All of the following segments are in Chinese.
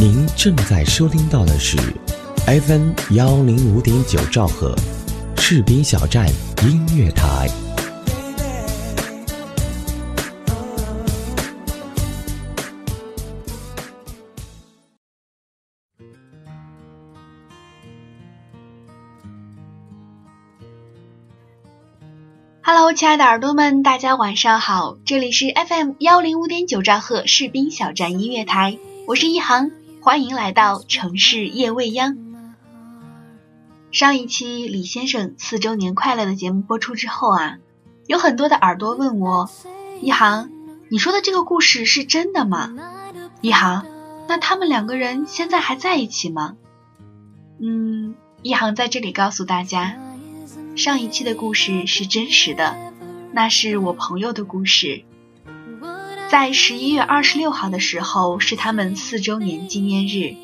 您正在收听到的是 FM 幺零五点九兆赫，士兵小站音乐台。Hello，亲爱的耳朵们，大家晚上好，这里是 FM 幺零五点九兆赫士兵小站音乐台，我是一航，欢迎来到城市夜未央。上一期李先生四周年快乐的节目播出之后啊，有很多的耳朵问我，一航，你说的这个故事是真的吗？一航，那他们两个人现在还在一起吗？嗯，一航在这里告诉大家。上一期的故事是真实的，那是我朋友的故事。在十一月二十六号的时候是他们四周年纪念日，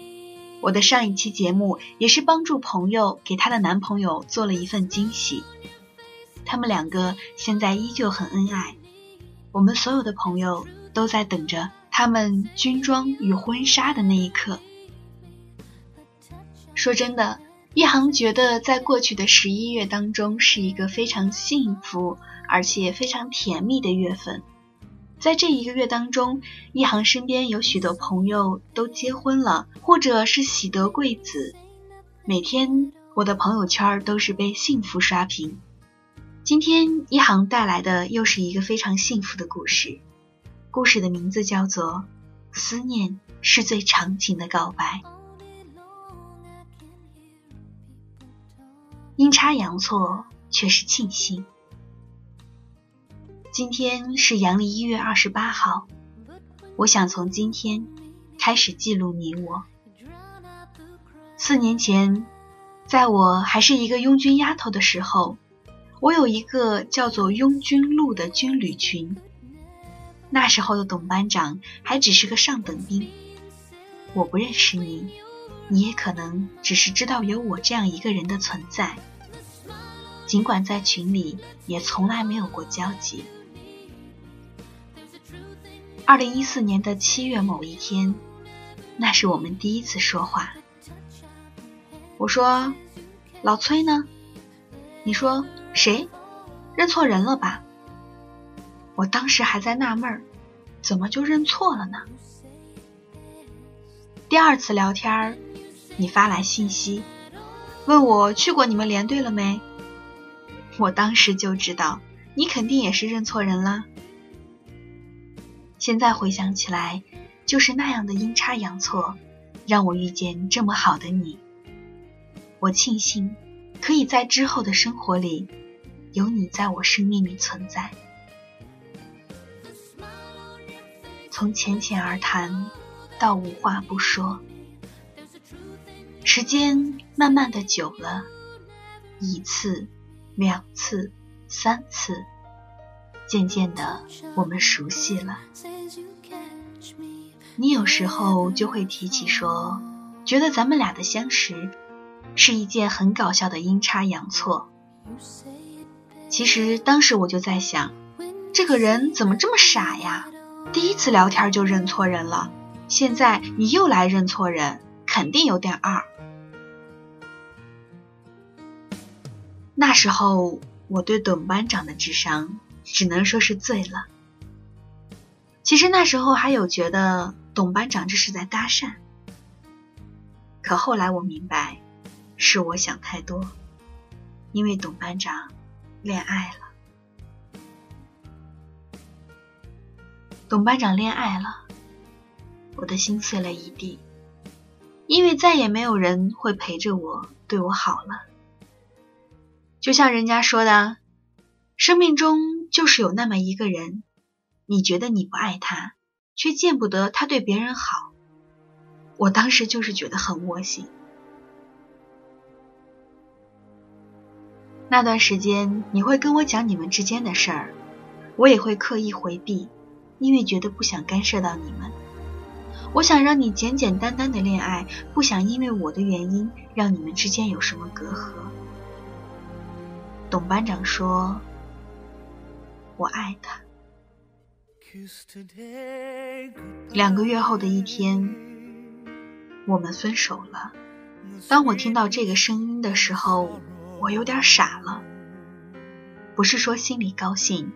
我的上一期节目也是帮助朋友给她的男朋友做了一份惊喜。他们两个现在依旧很恩爱，我们所有的朋友都在等着他们军装与婚纱的那一刻。说真的。一航觉得，在过去的十一月当中，是一个非常幸福而且非常甜蜜的月份。在这一个月当中，一航身边有许多朋友都结婚了，或者是喜得贵子。每天我的朋友圈都是被幸福刷屏。今天一航带来的又是一个非常幸福的故事，故事的名字叫做《思念是最长情的告白》。阴差阳错，却是庆幸。今天是阳历一月二十八号，我想从今天开始记录你我。四年前，在我还是一个拥军丫头的时候，我有一个叫做“拥军路”的军旅群。那时候的董班长还只是个上等兵，我不认识你。你也可能只是知道有我这样一个人的存在，尽管在群里也从来没有过交集。二零一四年的七月某一天，那是我们第一次说话。我说：“老崔呢？”你说：“谁？认错人了吧？”我当时还在纳闷儿，怎么就认错了呢？第二次聊天儿。你发来信息，问我去过你们连队了没？我当时就知道，你肯定也是认错人了。现在回想起来，就是那样的阴差阳错，让我遇见这么好的你。我庆幸可以在之后的生活里，有你在我生命里存在。从浅浅而谈，到无话不说。时间慢慢的久了，一次、两次、三次，渐渐的我们熟悉了。你有时候就会提起说，觉得咱们俩的相识是一件很搞笑的阴差阳错。其实当时我就在想，这个人怎么这么傻呀？第一次聊天就认错人了，现在你又来认错人，肯定有点二。那时候我对董班长的智商只能说是醉了。其实那时候还有觉得董班长这是在搭讪，可后来我明白，是我想太多，因为董班长恋爱了。董班长恋爱了，我的心碎了一地，因为再也没有人会陪着我，对我好了。就像人家说的，生命中就是有那么一个人，你觉得你不爱他，却见不得他对别人好。我当时就是觉得很窝心。那段时间，你会跟我讲你们之间的事儿，我也会刻意回避，因为觉得不想干涉到你们。我想让你简简单单的恋爱，不想因为我的原因让你们之间有什么隔阂。董班长说：“我爱他。”两个月后的一天，我们分手了。当我听到这个声音的时候，我有点傻了。不是说心里高兴，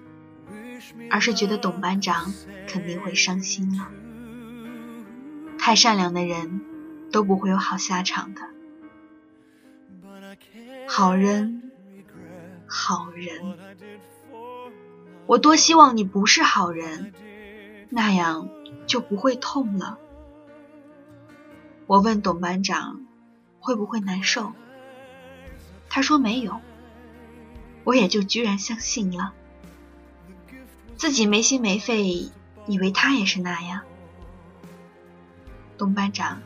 而是觉得董班长肯定会伤心了。太善良的人都不会有好下场的。好人，好人，我多希望你不是好人，那样就不会痛了。我问董班长会不会难受，他说没有，我也就居然相信了，自己没心没肺，以为他也是那样。董班长，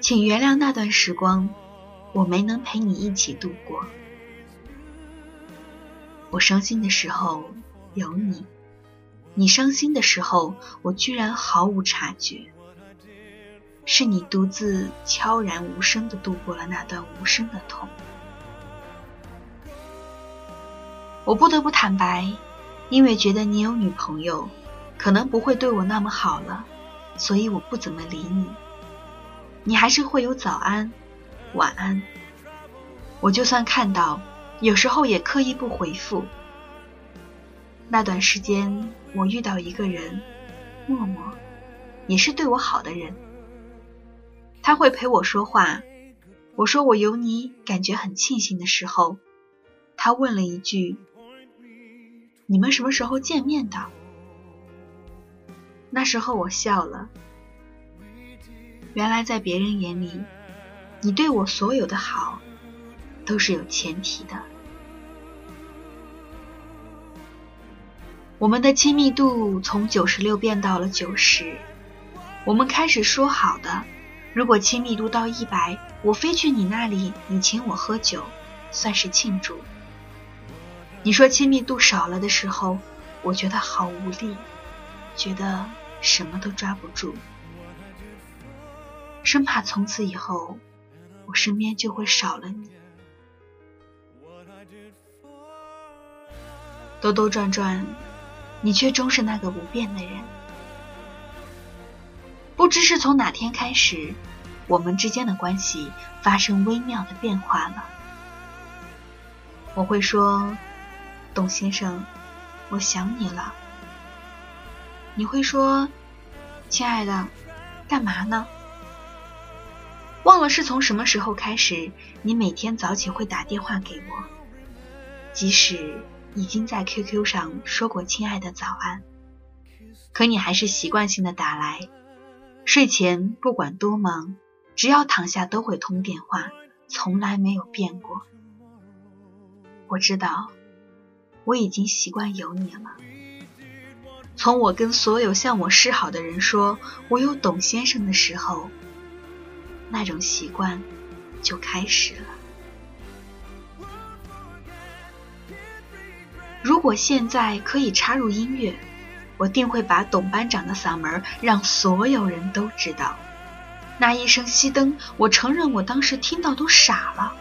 请原谅那段时光。我没能陪你一起度过。我伤心的时候有你，你伤心的时候，我居然毫无察觉。是你独自悄然无声的度过了那段无声的痛。我不得不坦白，因为觉得你有女朋友，可能不会对我那么好了，所以我不怎么理你。你还是会有早安。晚安。我就算看到，有时候也刻意不回复。那段时间，我遇到一个人，默默，也是对我好的人。他会陪我说话。我说我有你，感觉很庆幸的时候，他问了一句：“你们什么时候见面的？”那时候我笑了。原来在别人眼里。你对我所有的好，都是有前提的。我们的亲密度从九十六变到了九十。我们开始说好的，如果亲密度到一百，我飞去你那里，你请我喝酒，算是庆祝。你说亲密度少了的时候，我觉得好无力，觉得什么都抓不住，生怕从此以后。我身边就会少了你，兜兜转转，你却终是那个不变的人。不知是从哪天开始，我们之间的关系发生微妙的变化了。我会说：“董先生，我想你了。”你会说：“亲爱的，干嘛呢？”忘了是从什么时候开始，你每天早起会打电话给我，即使已经在 QQ 上说过“亲爱的早安”，可你还是习惯性的打来。睡前不管多忙，只要躺下都会通电话，从来没有变过。我知道，我已经习惯有你了。从我跟所有向我示好的人说我有董先生的时候。那种习惯就开始了。如果现在可以插入音乐，我定会把董班长的嗓门让所有人都知道。那一声熄灯，我承认我当时听到都傻了。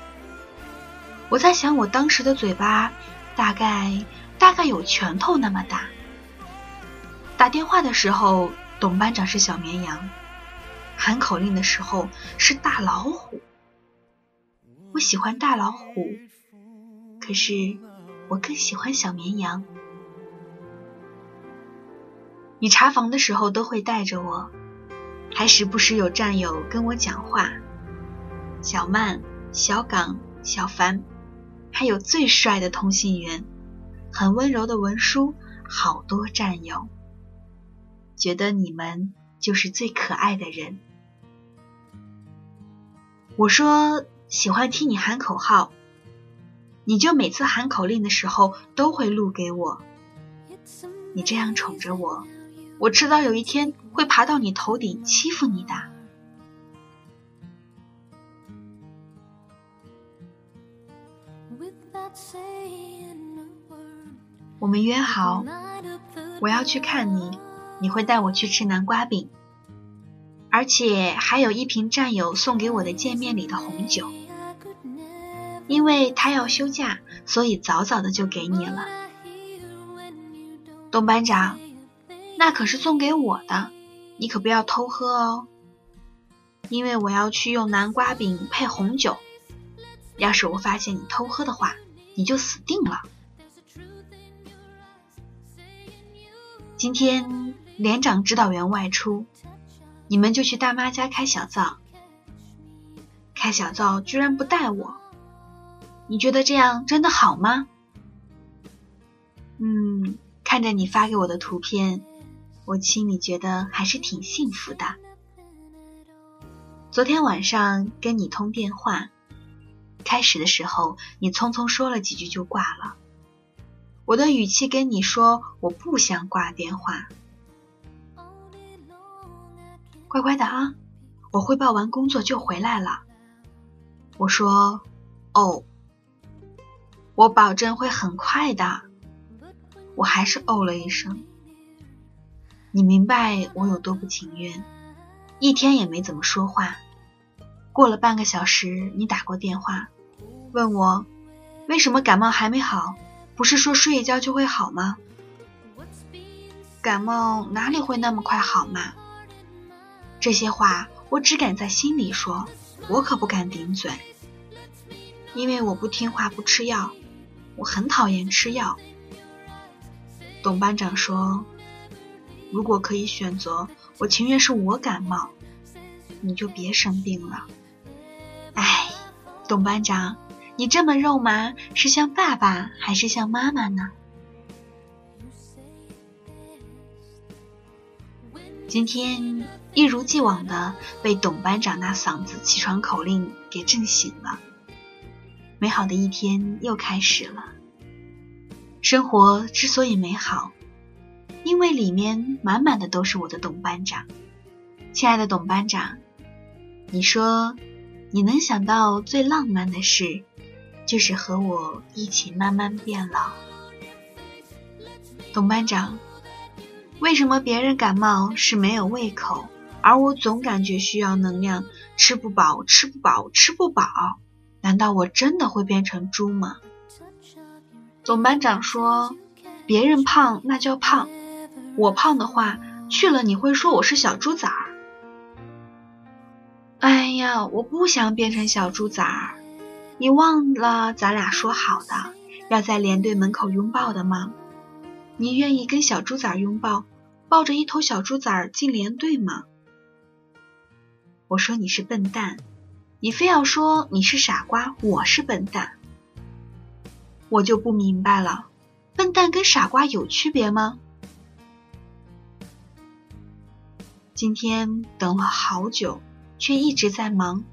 我在想，我当时的嘴巴大概大概有拳头那么大。打电话的时候，董班长是小绵羊。喊口令的时候是大老虎，我喜欢大老虎，可是我更喜欢小绵羊。你查房的时候都会带着我，还时不时有战友跟我讲话，小曼、小岗、小凡，还有最帅的通信员，很温柔的文书，好多战友，觉得你们就是最可爱的人。我说喜欢听你喊口号，你就每次喊口令的时候都会录给我。你这样宠着我，我迟早有一天会爬到你头顶欺负你的。我们约好，我要去看你，你会带我去吃南瓜饼。而且还有一瓶战友送给我的见面礼的红酒，因为他要休假，所以早早的就给你了。董班长，那可是送给我的，你可不要偷喝哦。因为我要去用南瓜饼配红酒。要是我发现你偷喝的话，你就死定了。今天连长指导员外出，你们就去大妈家开小灶。开小灶居然不带我，你觉得这样真的好吗？嗯，看着你发给我的图片，我心里觉得还是挺幸福的。昨天晚上跟你通电话，开始的时候你匆匆说了几句就挂了，我的语气跟你说我不想挂电话，乖乖的啊，我汇报完工作就回来了。我说：“哦，我保证会很快的。”我还是哦了一声。你明白我有多不情愿，一天也没怎么说话。过了半个小时，你打过电话，问我为什么感冒还没好？不是说睡一觉就会好吗？感冒哪里会那么快好嘛？这些话我只敢在心里说，我可不敢顶嘴。因为我不听话不吃药，我很讨厌吃药。董班长说：“如果可以选择，我情愿是我感冒，你就别生病了。”哎，董班长，你这么肉麻，是像爸爸还是像妈妈呢？今天一如既往的被董班长那嗓子起床口令给震醒了。美好的一天又开始了。生活之所以美好，因为里面满满的都是我的董班长。亲爱的董班长，你说你能想到最浪漫的事，就是和我一起慢慢变老。董班长，为什么别人感冒是没有胃口，而我总感觉需要能量，吃不饱，吃不饱，吃不饱？难道我真的会变成猪吗？总班长说：“别人胖那叫胖，我胖的话去了你会说我是小猪崽儿。”哎呀，我不想变成小猪崽儿。你忘了咱俩说好的要在连队门口拥抱的吗？你愿意跟小猪崽儿拥抱，抱着一头小猪崽儿进连队吗？我说你是笨蛋。你非要说你是傻瓜，我是笨蛋，我就不明白了，笨蛋跟傻瓜有区别吗？今天等了好久，却一直在忙，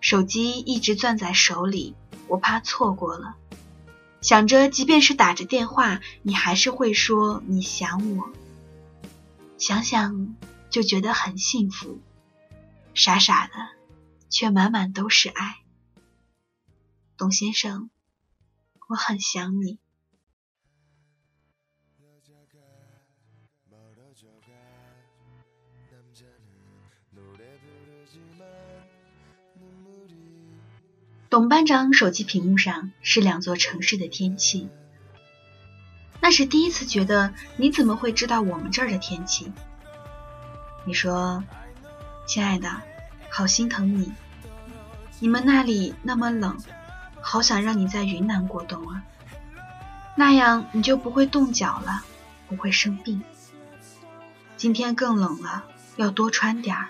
手机一直攥在手里，我怕错过了。想着，即便是打着电话，你还是会说你想我，想想就觉得很幸福，傻傻的。却满满都是爱，董先生，我很想你。董班长手机屏幕上是两座城市的天气，那是第一次觉得你怎么会知道我们这儿的天气？你说，亲爱的，好心疼你。你们那里那么冷，好想让你在云南过冬啊！那样你就不会冻脚了，不会生病。今天更冷了，要多穿点儿。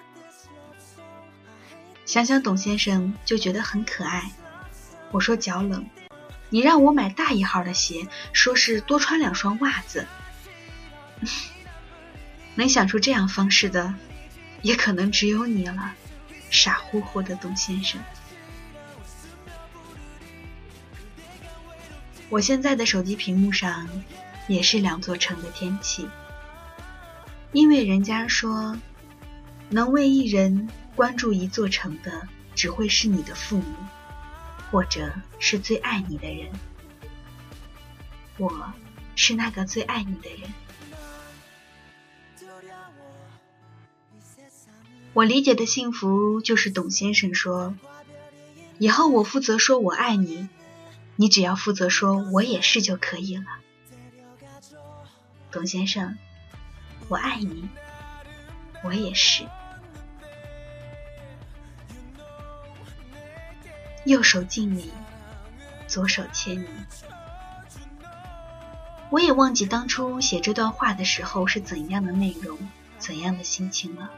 想想董先生就觉得很可爱。我说脚冷，你让我买大一号的鞋，说是多穿两双袜子。能想出这样方式的，也可能只有你了。傻乎乎的董先生，我现在的手机屏幕上也是两座城的天气，因为人家说，能为一人关注一座城的，只会是你的父母，或者是最爱你的人。我是那个最爱你的人。我理解的幸福就是董先生说：“以后我负责说我爱你，你只要负责说我也是就可以了。”董先生，我爱你，我也是。右手敬你，左手牵你。我也忘记当初写这段话的时候是怎样的内容，怎样的心情了。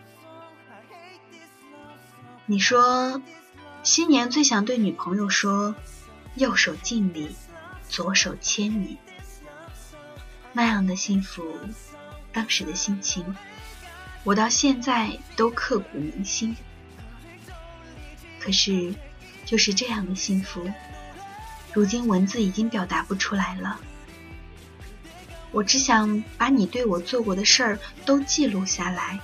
你说，新年最想对女朋友说，右手敬你，左手牵你。那样的幸福，当时的心情，我到现在都刻骨铭心。可是，就是这样的幸福，如今文字已经表达不出来了。我只想把你对我做过的事儿都记录下来，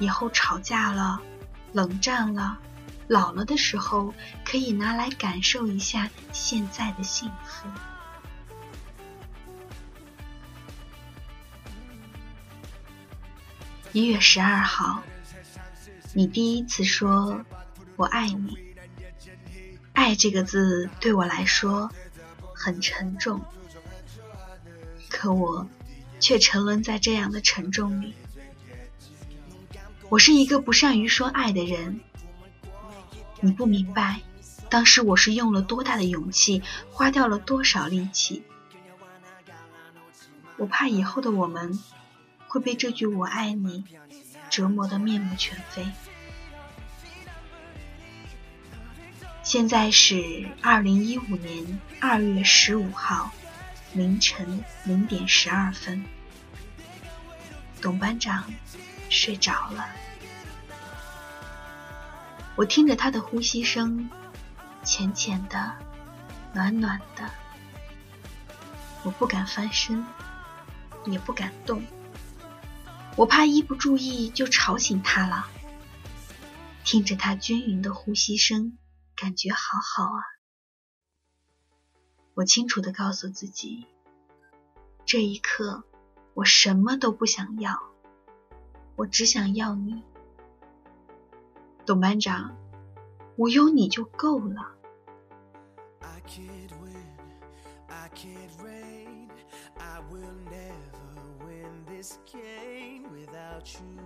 以后吵架了、冷战了、老了的时候，可以拿来感受一下现在的幸福。一月十二号，你第一次说“我爱你”，爱这个字对我来说很沉重。可我却沉沦在这样的沉重里。我是一个不善于说爱的人，你不明白，当时我是用了多大的勇气，花掉了多少力气。我怕以后的我们会被这句“我爱你”折磨得面目全非。现在是二零一五年二月十五号。凌晨零点十二分，董班长睡着了。我听着他的呼吸声，浅浅的，暖暖的。我不敢翻身，也不敢动，我怕一不注意就吵醒他了。听着他均匀的呼吸声，感觉好好啊。我清楚的告诉自己，这一刻我什么都不想要，我只想要你，董班长，我有你就够了。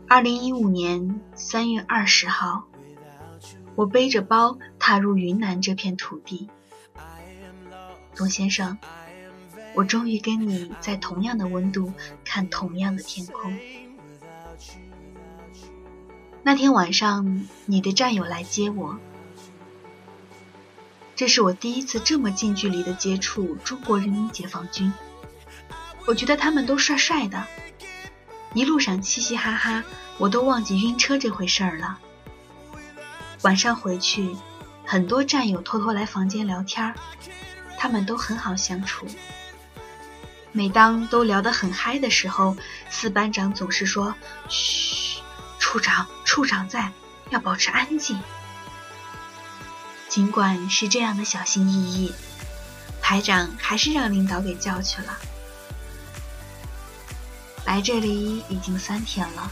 二零一五年三月二十号，我背着包踏入云南这片土地。董先生，我终于跟你在同样的温度看同样的天空。那天晚上，你的战友来接我，这是我第一次这么近距离的接触中国人民解放军。我觉得他们都帅帅的，一路上嘻嘻哈哈，我都忘记晕车这回事儿了。晚上回去，很多战友偷偷来房间聊天儿。他们都很好相处。每当都聊得很嗨的时候，四班长总是说：“嘘，处长，处长在，要保持安静。”尽管是这样的小心翼翼，排长还是让领导给叫去了。来这里已经三天了，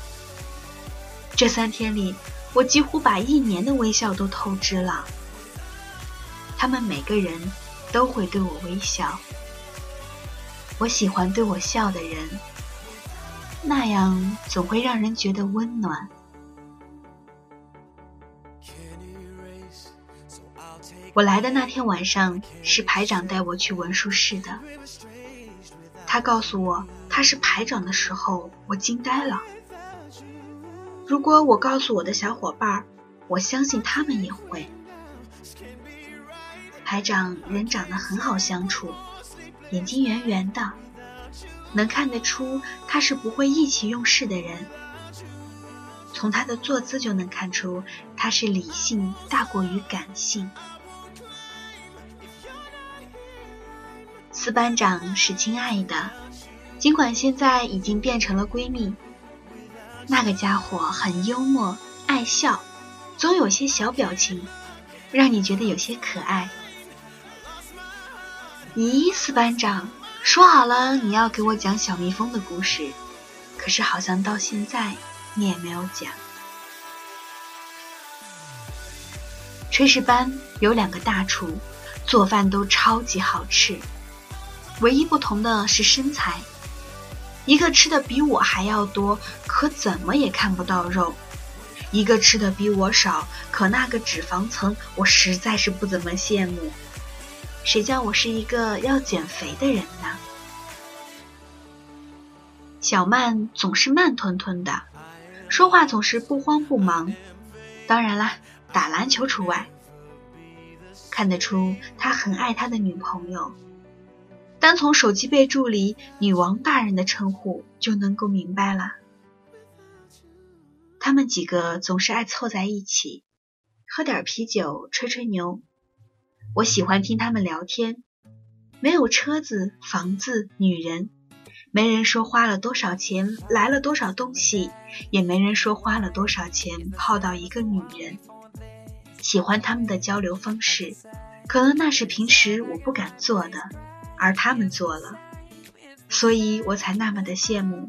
这三天里，我几乎把一年的微笑都透支了。他们每个人。都会对我微笑。我喜欢对我笑的人，那样总会让人觉得温暖。我来的那天晚上是排长带我去文书室的，他告诉我他是排长的时候，我惊呆了。如果我告诉我的小伙伴，我相信他们也会。排长人长得很好相处，眼睛圆圆的，能看得出他是不会意气用事的人。从他的坐姿就能看出他是理性大过于感性。四班长是亲爱的，尽管现在已经变成了闺蜜。那个家伙很幽默，爱笑，总有些小表情，让你觉得有些可爱。咦，四班长，说好了你要给我讲小蜜蜂的故事，可是好像到现在你也没有讲。炊事班有两个大厨，做饭都超级好吃，唯一不同的是身材，一个吃的比我还要多，可怎么也看不到肉；一个吃的比我少，可那个脂肪层我实在是不怎么羡慕。谁叫我是一个要减肥的人呢？小曼总是慢吞吞的，说话总是不慌不忙，当然啦，打篮球除外。看得出他很爱他的女朋友，单从手机备注里“女王大人”的称呼就能够明白了。他们几个总是爱凑在一起，喝点啤酒，吹吹牛。我喜欢听他们聊天，没有车子、房子、女人。没人说花了多少钱来了多少东西，也没人说花了多少钱泡到一个女人。喜欢他们的交流方式，可能那是平时我不敢做的，而他们做了，所以我才那么的羡慕。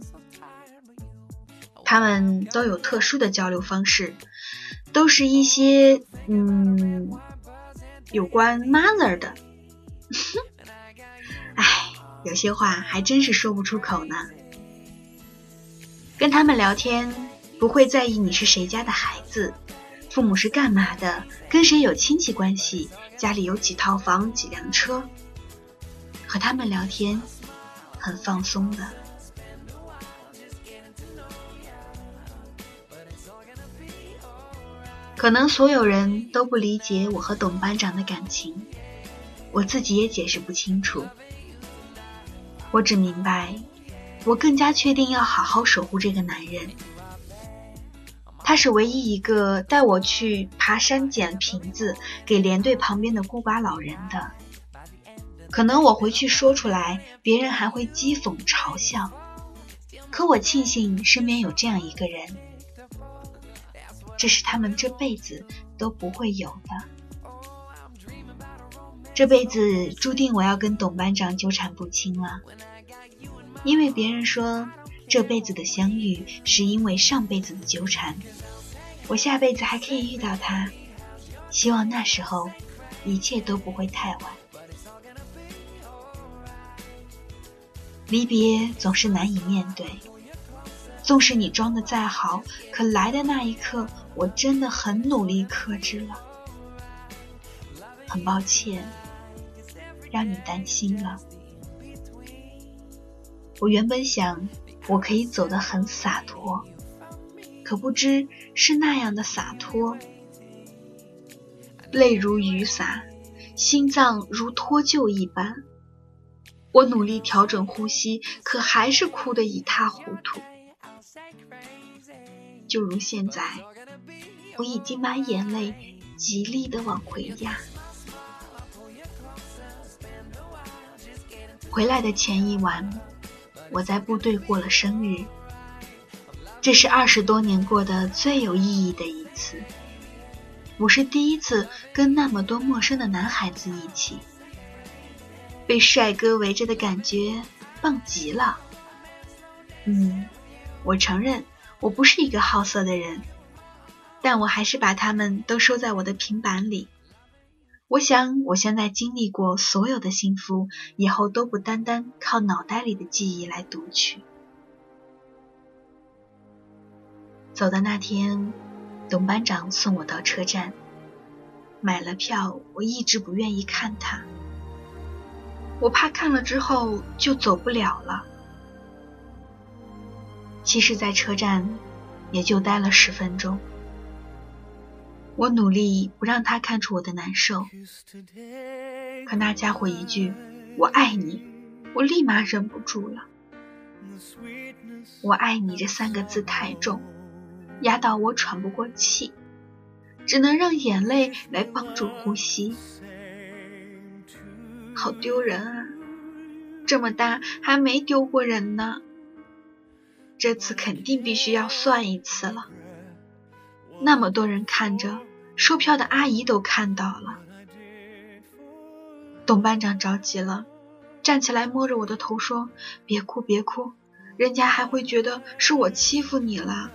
他们都有特殊的交流方式，都是一些嗯有关 mother 的。有些话还真是说不出口呢。跟他们聊天，不会在意你是谁家的孩子，父母是干嘛的，跟谁有亲戚关系，家里有几套房、几辆车。和他们聊天，很放松的。可能所有人都不理解我和董班长的感情，我自己也解释不清楚。我只明白，我更加确定要好好守护这个男人。他是唯一一个带我去爬山捡瓶子给连队旁边的孤寡老人的。可能我回去说出来，别人还会讥讽嘲笑。可我庆幸身边有这样一个人，这是他们这辈子都不会有的。这辈子注定我要跟董班长纠缠不清了。因为别人说这辈子的相遇是因为上辈子的纠缠，我下辈子还可以遇到他，希望那时候一切都不会太晚。离别总是难以面对，纵使你装的再好，可来的那一刻，我真的很努力克制了。很抱歉，让你担心了。我原本想，我可以走得很洒脱，可不知是那样的洒脱，泪如雨洒，心脏如脱臼一般。我努力调整呼吸，可还是哭得一塌糊涂。就如现在，我已经把眼泪极力的往回压。回来的前一晚。我在部队过了生日，这是二十多年过的最有意义的一次。我是第一次跟那么多陌生的男孩子一起，被帅哥围着的感觉棒极了。嗯，我承认我不是一个好色的人，但我还是把他们都收在我的平板里。我想，我现在经历过所有的幸福，以后都不单单靠脑袋里的记忆来读取。走的那天，董班长送我到车站，买了票，我一直不愿意看他，我怕看了之后就走不了了。其实，在车站也就待了十分钟。我努力不让他看出我的难受，可那家伙一句“我爱你”，我立马忍不住了。我爱你这三个字太重，压到我喘不过气，只能让眼泪来帮助呼吸。好丢人啊！这么大还没丢过人呢，这次肯定必须要算一次了。那么多人看着，售票的阿姨都看到了。董班长着急了，站起来摸着我的头说：“别哭，别哭，人家还会觉得是我欺负你了。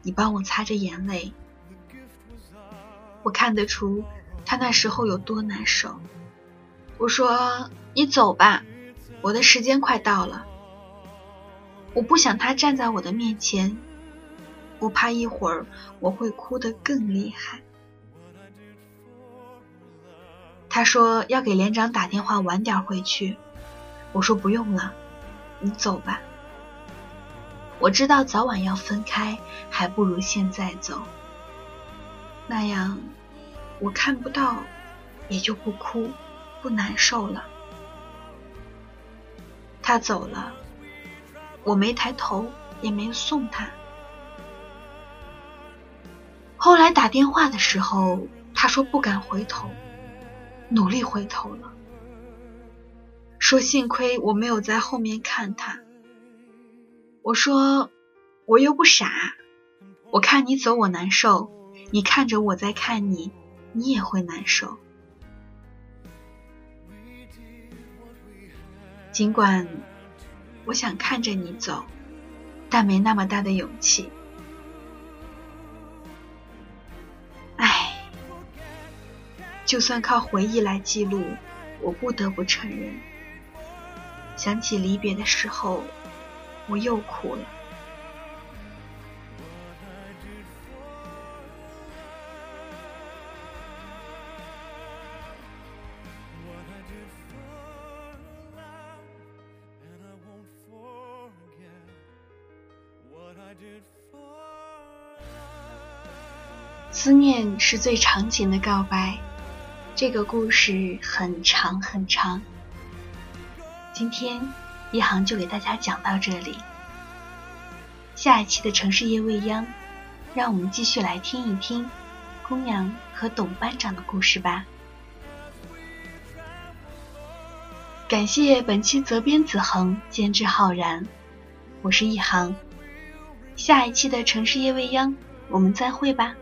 你帮我擦着眼泪。”我看得出他那时候有多难受。我说：“你走吧，我的时间快到了。”我不想他站在我的面前。我怕一会儿我会哭得更厉害。他说要给连长打电话晚点回去，我说不用了，你走吧。我知道早晚要分开，还不如现在走，那样我看不到，也就不哭不难受了。他走了，我没抬头，也没送他。后来打电话的时候，他说不敢回头。努力回头了，说幸亏我没有在后面看他。我说我又不傻，我看你走我难受，你看着我在看你，你也会难受。尽管我想看着你走，但没那么大的勇气。唉就算靠回忆来记录，我不得不承认，想起离别的时候，我又哭了。思念是最长情的告白。这个故事很长很长，今天一行就给大家讲到这里。下一期的城市夜未央，让我们继续来听一听公羊和董班长的故事吧。感谢本期责编子恒，监制浩然，我是一行。下一期的城市夜未央，我们再会吧。